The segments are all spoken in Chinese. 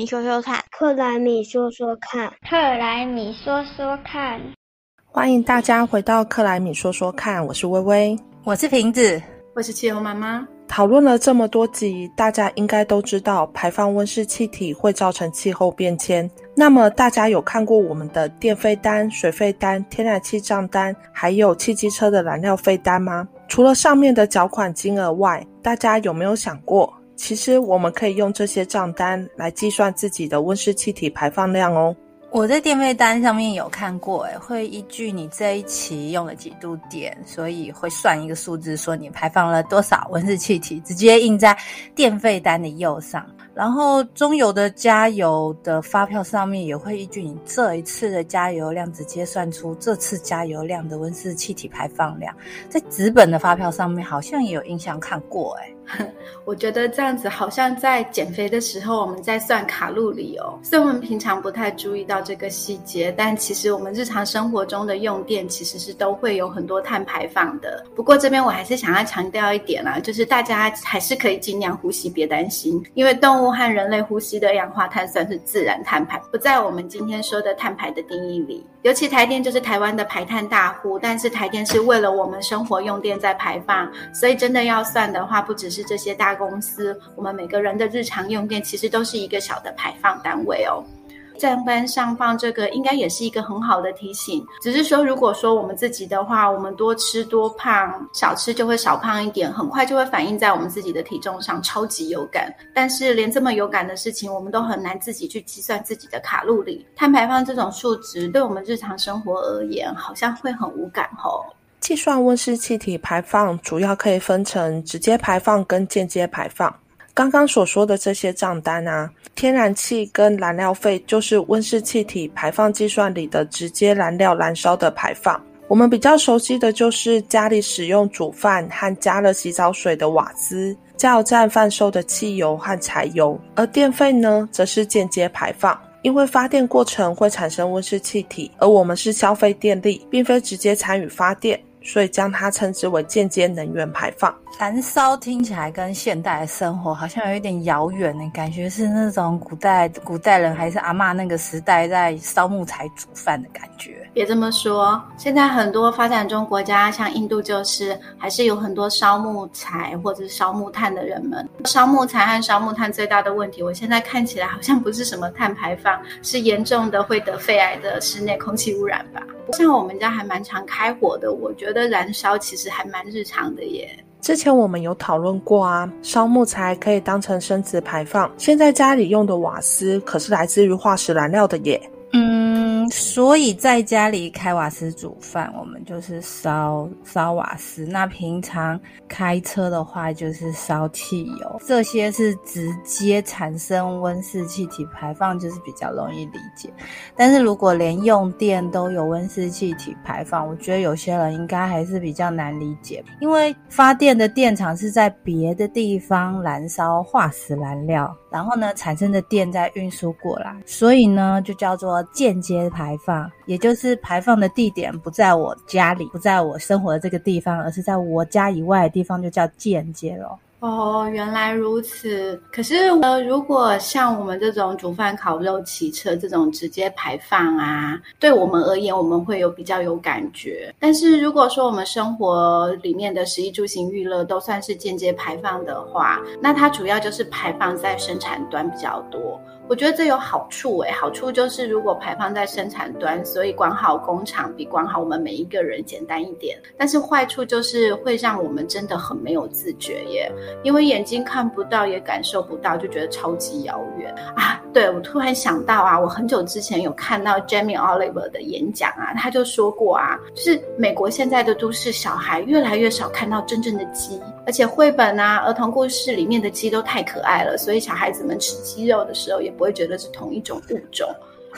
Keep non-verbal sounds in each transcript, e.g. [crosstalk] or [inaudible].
米说说看，克莱米说说看，克莱米说说看。欢迎大家回到克莱米说说看，我是微微，我是瓶子，我是气候妈妈。讨论了这么多集，大家应该都知道排放温室气体会造成气候变迁。那么大家有看过我们的电费单、水费单、天然气账单，还有汽机车的燃料费单吗？除了上面的缴款金额外，大家有没有想过？其实我们可以用这些账单来计算自己的温室气体排放量哦。我在电费单上面有看过，诶会依据你这一期用了几度电，所以会算一个数字，说你排放了多少温室气体，直接印在电费单的右上。然后中油的加油的发票上面也会依据你这一次的加油量，直接算出这次加油量的温室气体排放量。在纸本的发票上面好像也有印象看过，哎 [laughs] 我觉得这样子好像在减肥的时候我们在算卡路里哦。虽然我们平常不太注意到这个细节，但其实我们日常生活中的用电其实是都会有很多碳排放的。不过这边我还是想要强调一点啊，就是大家还是可以尽量呼吸，别担心，因为动物和人类呼吸的二氧化碳算是自然碳排，不在我们今天说的碳排的定义里。尤其台电就是台湾的排碳大户，但是台电是为了我们生活用电在排放，所以真的要算的话，不只是这些大公司，我们每个人的日常用电其实都是一个小的排放单位哦。账单上放这个应该也是一个很好的提醒，只是说如果说我们自己的话，我们多吃多胖，少吃就会少胖一点，很快就会反映在我们自己的体重上，超级有感。但是连这么有感的事情，我们都很难自己去计算自己的卡路里、碳排放这种数值，对我们日常生活而言，好像会很无感吼。计算温室气体排放主要可以分成直接排放跟间接排放。刚刚所说的这些账单啊，天然气跟燃料费就是温室气体排放计算里的直接燃料燃烧的排放。我们比较熟悉的就是家里使用煮饭和加热洗澡水的瓦斯，加油站贩售的汽油和柴油。而电费呢，则是间接排放，因为发电过程会产生温室气体，而我们是消费电力，并非直接参与发电。所以将它称之为间接能源排放。燃烧听起来跟现代生活好像有一点遥远的，感觉是那种古代古代人还是阿妈那个时代在烧木材煮饭的感觉。别这么说，现在很多发展中国家，像印度，就是还是有很多烧木材或者烧木炭的人们。烧木材和烧木炭最大的问题，我现在看起来好像不是什么碳排放，是严重的会得肺癌的室内空气污染吧。不像我们家还蛮常开火的，我觉得燃烧其实还蛮日常的耶。之前我们有讨论过啊，烧木材可以当成生殖排放。现在家里用的瓦斯可是来自于化石燃料的耶。嗯，所以在家里开瓦斯煮饭，我们就是烧烧瓦斯。那平常开车的话，就是烧汽油。这些是直接产生温室气体排放，就是比较容易理解。但是如果连用电都有温室气体排放，我觉得有些人应该还是比较难理解。因为发电的电厂是在别的地方燃烧化石燃料，然后呢产生的电再运输过来，所以呢就叫做。间接排放，也就是排放的地点不在我家里，不在我生活的这个地方，而是在我家以外的地方，就叫间接了。哦，原来如此。可是，呃，如果像我们这种煮饭、烤肉、骑车这种直接排放啊，对我们而言，我们会有比较有感觉。但是，如果说我们生活里面的食衣住行娱乐都算是间接排放的话，那它主要就是排放在生产端比较多。我觉得这有好处诶，好处就是如果排放在生产端，所以管好工厂比管好我们每一个人简单一点。但是坏处就是会让我们真的很没有自觉耶，因为眼睛看不到也感受不到，就觉得超级遥远啊。对我突然想到啊，我很久之前有看到 Jamie Oliver 的演讲啊，他就说过啊，就是美国现在的都市小孩越来越少看到真正的鸡，而且绘本啊、儿童故事里面的鸡都太可爱了，所以小孩子们吃鸡肉的时候也。不会觉得是同一种物种，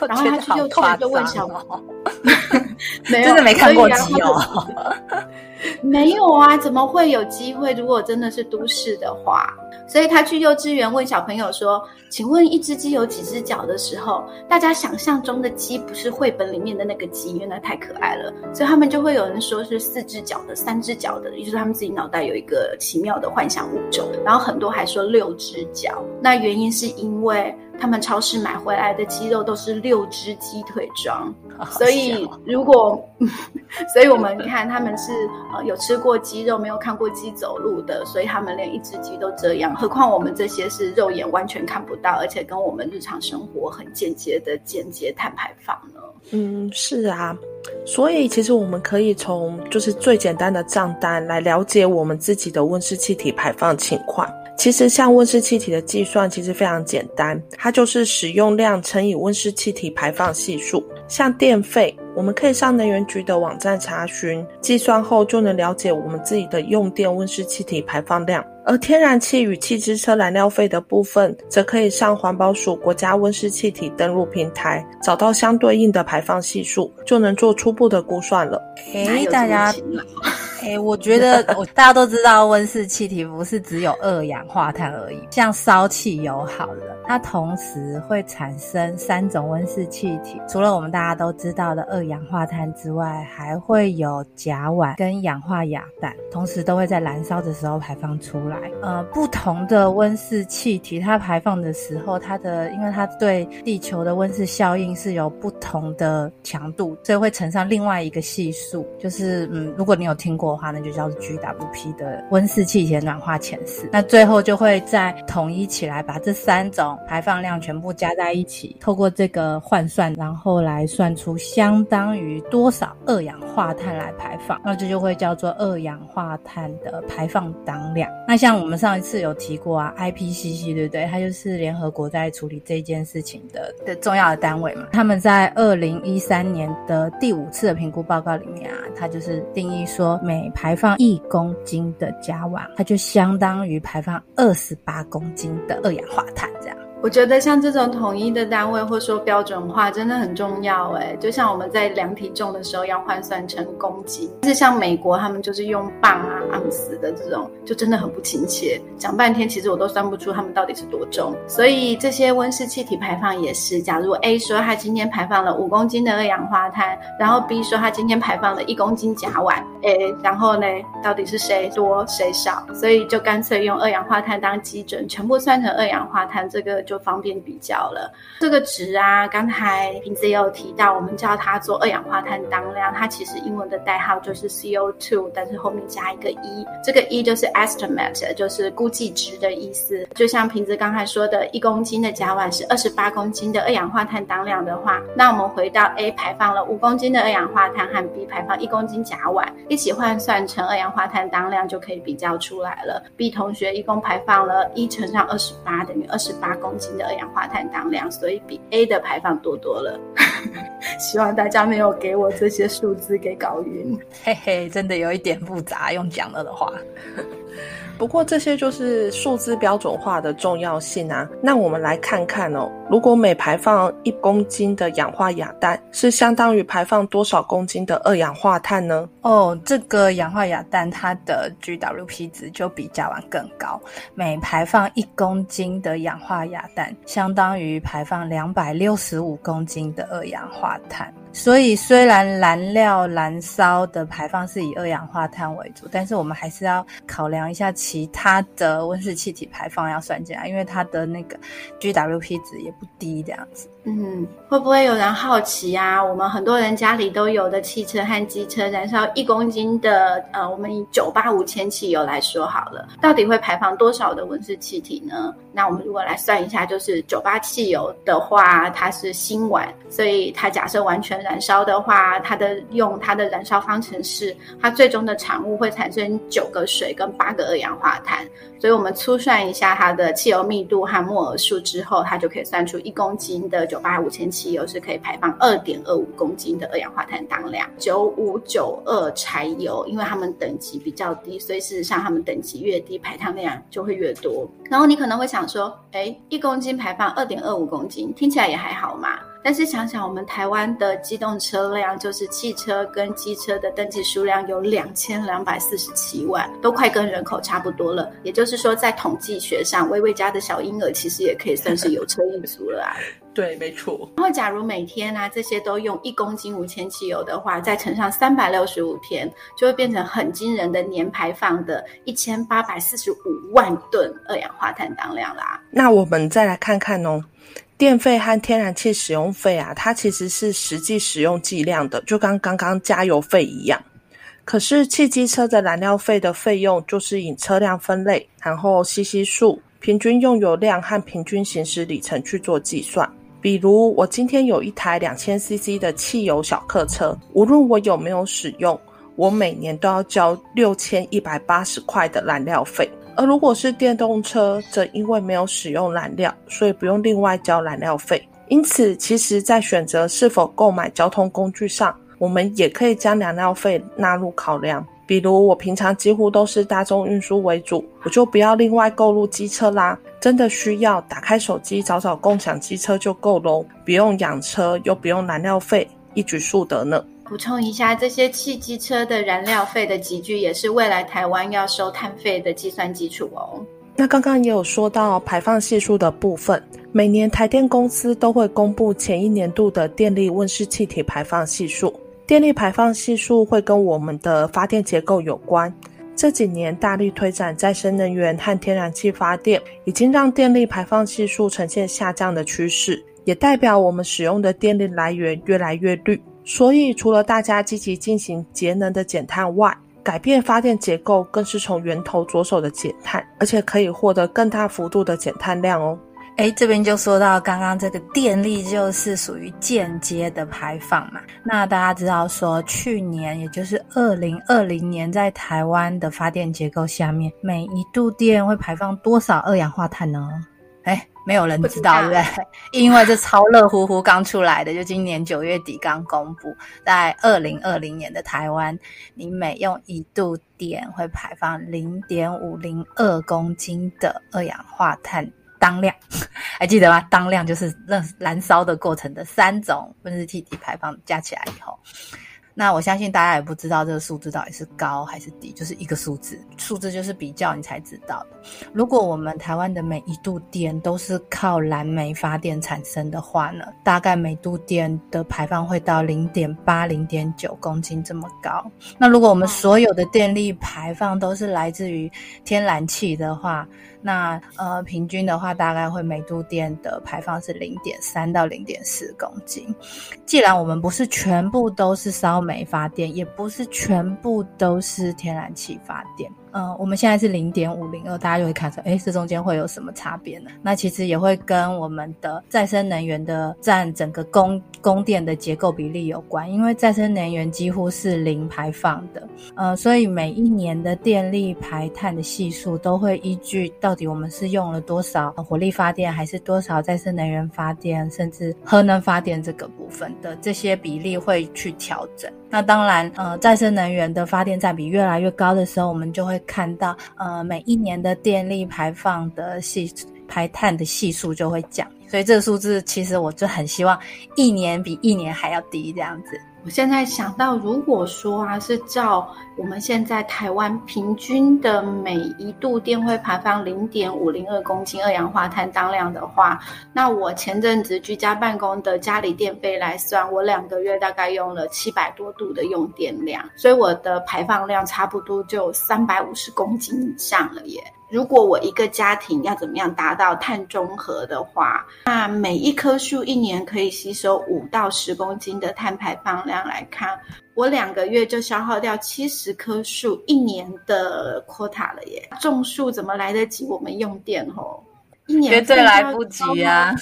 然后他去幼稚园就问小猫，[laughs] [laughs] 真的没看过鸡哦，[laughs] 没有啊，怎么会有机会？如果真的是都市的话，所以他去幼稚园问小朋友说：“请问一只鸡有几只脚？”的时候，大家想象中的鸡不是绘本里面的那个鸡，因为太可爱了，所以他们就会有人说是四只脚的、三只脚的，也就是他们自己脑袋有一个奇妙的幻想物种。然后很多还说六只脚，那原因是因为。他们超市买回来的鸡肉都是六只鸡腿装，[laughs] 所以如果，[laughs] 所以我们看他们是呃有吃过鸡肉，没有看过鸡走路的，所以他们连一只鸡都这样，何况我们这些是肉眼完全看不到，而且跟我们日常生活很间接的间接碳排放呢？嗯，是啊，所以其实我们可以从就是最简单的账单来了解我们自己的温室气体排放情况。其实像温室气体的计算其实非常简单，它就是使用量乘以温室气体排放系数。像电费，我们可以上能源局的网站查询，计算后就能了解我们自己的用电温室气体排放量。而天然气与汽机车燃料费的部分，则可以上环保署国家温室气体登录平台，找到相对应的排放系数，就能做初步的估算了。哎，大家。哎，我觉得我大家都知道，温室气体不是只有二氧化碳而已。像烧汽油好了，它同时会产生三种温室气体，除了我们大家都知道的二氧化碳之外，还会有甲烷跟氧化亚氮，同时都会在燃烧的时候排放出来。呃，不同的温室气体，它排放的时候，它的因为它对地球的温室效应是有不同的强度，所以会乘上另外一个系数。就是嗯，如果你有听过。的话，那就叫 GWP 的温室气体暖化前四。那最后就会再统一起来，把这三种排放量全部加在一起，透过这个换算，然后来算出相当于多少二氧化碳来排放。那这就会叫做二氧化碳的排放当量。那像我们上一次有提过啊，IPCC 对不对？它就是联合国在处理这件事情的的重要的单位嘛。他们在二零一三年的第五次的评估报告里面啊，它就是定义说每排放一公斤的甲烷，它就相当于排放二十八公斤的二氧化碳，这样。我觉得像这种统一的单位，或说标准化，真的很重要哎。就像我们在量体重的时候，要换算成公斤。是像美国，他们就是用磅啊、盎司的这种，就真的很不亲切。讲半天，其实我都算不出他们到底是多重。所以这些温室气体排放也是，假如 A 说他今天排放了五公斤的二氧化碳，然后 B 说他今天排放了一公斤甲烷，哎，然后呢，到底是谁多谁少？所以就干脆用二氧化碳当基准，全部算成二氧化碳，这个。就就方便比较了。这个值啊，刚才瓶子也有提到，我们叫它做二氧化碳当量，它其实英文的代号就是 CO2，但是后面加一个一，这个一就是 estimate，就是估计值的意思。就像瓶子刚才说的，一公斤的甲烷是二十八公斤的二氧化碳当量的话，那我们回到 A 排放了五公斤的二氧化碳和 B 排放一公斤甲烷，一起换算成二氧化碳当量就可以比较出来了。B 同学一共排放了一乘上二十八等于二十八公。的二氧化碳当量，所以比 A 的排放多多了。[laughs] 希望大家没有给我这些数字给搞晕。嘿嘿，真的有一点复杂，用讲了的话。不过这些就是数字标准化的重要性啊。那我们来看看哦，如果每排放一公斤的氧化亚氮，是相当于排放多少公斤的二氧化碳呢？哦，这个氧化亚氮它的 GWP 值就比甲烷更高。每排放一公斤的氧化亚氮，相当于排放两百六十五公斤的二氧化碳。所以，虽然燃料燃烧的排放是以二氧化碳为主，但是我们还是要考量一下其他的温室气体排放要算进来，因为它的那个 GWP 值也不低，这样子。嗯，会不会有人好奇啊？我们很多人家里都有的汽车和机车，燃烧一公斤的，呃，我们以九八五千汽油来说好了，到底会排放多少的温室气体呢？那我们如果来算一下，就是九八汽油的话，它是辛烷，所以它假设完全燃烧的话，它的用它的燃烧方程式，它最终的产物会产生九个水跟八个二氧化碳。所以我们粗算一下它的汽油密度和摩尔数之后，它就可以算出一公斤的九八五千汽油是可以排放二点二五公斤的二氧化碳当量。九五九二柴油，因为它们等级比较低，所以事实上它们等级越低，排放量就会越多。然后你可能会想说，哎，一公斤排放二点二五公斤，听起来也还好嘛。但是想想，我们台湾的机动车辆，就是汽车跟机车的登记数量有两千两百四十七万，都快跟人口差不多了。也就是说，在统计学上，微微家的小婴儿其实也可以算是有车一族了啊。[laughs] 对，没错。然后，假如每天啊这些都用一公斤五千汽油的话，再乘上三百六十五天，就会变成很惊人的年排放的一千八百四十五万吨二氧化碳当量啦。那我们再来看看哦。电费和天然气使用费啊，它其实是实际使用计量的，就跟刚刚加油费一样。可是汽机车的燃料费的费用就是以车辆分类，然后 CC 数、平均用油量和平均行驶里程去做计算。比如我今天有一台两千 CC 的汽油小客车，无论我有没有使用，我每年都要交六千一百八十块的燃料费。而如果是电动车，则因为没有使用燃料，所以不用另外交燃料费。因此，其实，在选择是否购买交通工具上，我们也可以将燃料费纳入考量。比如，我平常几乎都是大众运输为主，我就不要另外购入机车啦。真的需要打开手机找找共享机车就够喽，不用养车又不用燃料费，一举数得呢。补充一下，这些汽机车的燃料费的集聚也是未来台湾要收碳费的计算基础哦。那刚刚也有说到排放系数的部分，每年台电公司都会公布前一年度的电力温室气体排放系数。电力排放系数会跟我们的发电结构有关。这几年大力推展再生能源和天然气发电，已经让电力排放系数呈现下降的趋势，也代表我们使用的电力来源越来越绿。所以，除了大家积极进行节能的减碳外，改变发电结构更是从源头着手的减碳，而且可以获得更大幅度的减碳量哦。哎，这边就说到刚刚这个电力就是属于间接的排放嘛。那大家知道说，去年也就是二零二零年，在台湾的发电结构下面，每一度电会排放多少二氧化碳呢？哎。没有人知道，对不对？[laughs] 因为这超热乎乎刚出来的，就今年九月底刚公布，在二零二零年的台湾，你每用一度电会排放零点五零二公斤的二氧化碳当量，[laughs] 还记得吗？当量就是燃燃烧的过程的三种温室气体排放加起来以后。那我相信大家也不知道这个数字到底是高还是低，就是一个数字，数字就是比较你才知道的。如果我们台湾的每一度电都是靠燃煤发电产生的话呢，大概每度电的排放会到零点八、零点九公斤这么高。那如果我们所有的电力排放都是来自于天然气的话，那呃，平均的话，大概会每度电的排放是零点三到零点四公斤。既然我们不是全部都是烧煤发电，也不是全部都是天然气发电。嗯，我们现在是零点五零二，大家就会看出，哎，这中间会有什么差别呢？那其实也会跟我们的再生能源的占整个供供电的结构比例有关，因为再生能源几乎是零排放的，呃，所以每一年的电力排碳的系数都会依据到底我们是用了多少火力发电，还是多少再生能源发电，甚至核能发电这个部分的这些比例会去调整。那当然，呃，再生能源的发电占比越来越高的时候，我们就会看到，呃，每一年的电力排放的系排碳的系数就会降。所以这个数字，其实我就很希望一年比一年还要低这样子。我现在想到，如果说啊，是照我们现在台湾平均的每一度电会排放零点五零二公斤二氧化碳当量的话，那我前阵子居家办公的家里电费来算，我两个月大概用了七百多度的用电量，所以我的排放量差不多就三百五十公斤以上了耶。如果我一个家庭要怎么样达到碳中和的话，那每一棵树一年可以吸收五到十公斤的碳排放量来看，我两个月就消耗掉七十棵树一年的 quota 了耶！种树怎么来得及我们用电吼？一年绝对来不及啊！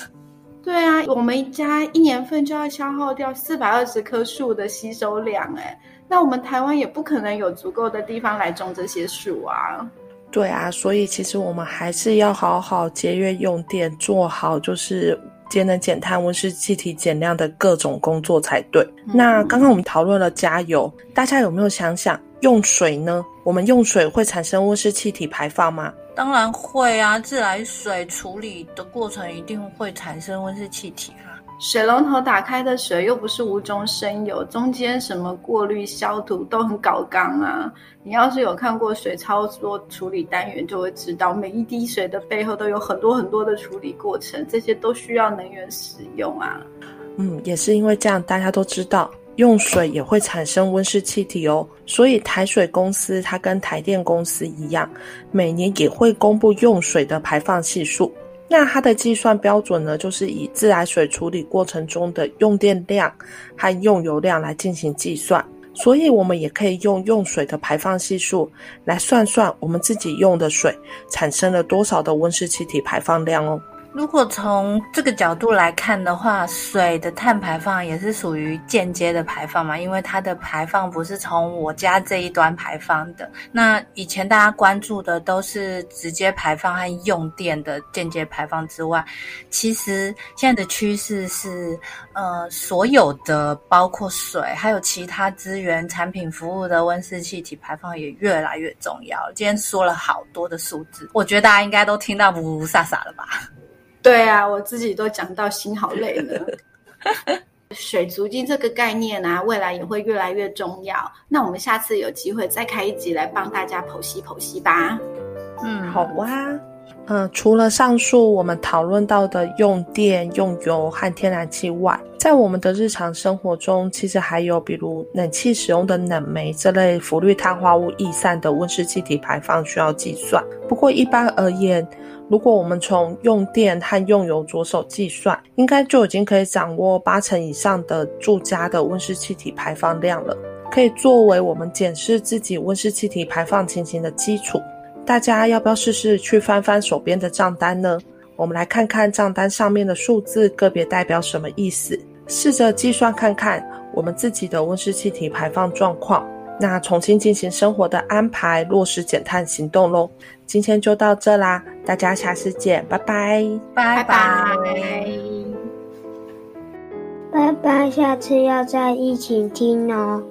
对啊，我们家一年份就要消耗掉四百二十棵树的吸收量哎，那我们台湾也不可能有足够的地方来种这些树啊。对啊，所以其实我们还是要好好节约用电，做好就是节能减碳、温室气体减量的各种工作才对。那刚刚我们讨论了加油，大家有没有想想用水呢？我们用水会产生温室气体排放吗？当然会啊，自来水处理的过程一定会产生温室气体啊。水龙头打开的水又不是无中生有，中间什么过滤消毒都很搞刚啊！你要是有看过水操作处理单元，就会知道每一滴水的背后都有很多很多的处理过程，这些都需要能源使用啊。嗯，也是因为这样，大家都知道用水也会产生温室气体哦，所以台水公司它跟台电公司一样，每年也会公布用水的排放系数。那它的计算标准呢，就是以自来水处理过程中的用电量和用油量来进行计算。所以，我们也可以用用水的排放系数来算算我们自己用的水产生了多少的温室气体排放量哦。如果从这个角度来看的话，水的碳排放也是属于间接的排放嘛，因为它的排放不是从我家这一端排放的。那以前大家关注的都是直接排放和用电的间接排放之外，其实现在的趋势是，呃，所有的包括水还有其他资源、产品、服务的温室气体排放也越来越重要。今天说了好多的数字，我觉得大家应该都听到呜呜沙沙了吧？对啊，我自己都讲到心好累了。[laughs] 水足金这个概念啊，未来也会越来越重要。那我们下次有机会再开一集来帮大家剖析剖析吧。嗯，好啊。嗯，除了上述我们讨论到的用电、用油和天然气外，在我们的日常生活中，其实还有比如冷气使用的冷媒这类氟氯碳化物逸散的温室气体排放需要计算。不过一般而言，如果我们从用电和用油着手计算，应该就已经可以掌握八成以上的住家的温室气体排放量了，可以作为我们检视自己温室气体排放情形的基础。大家要不要试试去翻翻手边的账单呢？我们来看看账单上面的数字个别代表什么意思，试着计算看看我们自己的温室气体排放状况。那重新进行生活的安排，落实减碳行动喽。今天就到这啦，大家下次见，拜拜，拜拜，拜拜，下次要再一起听哦。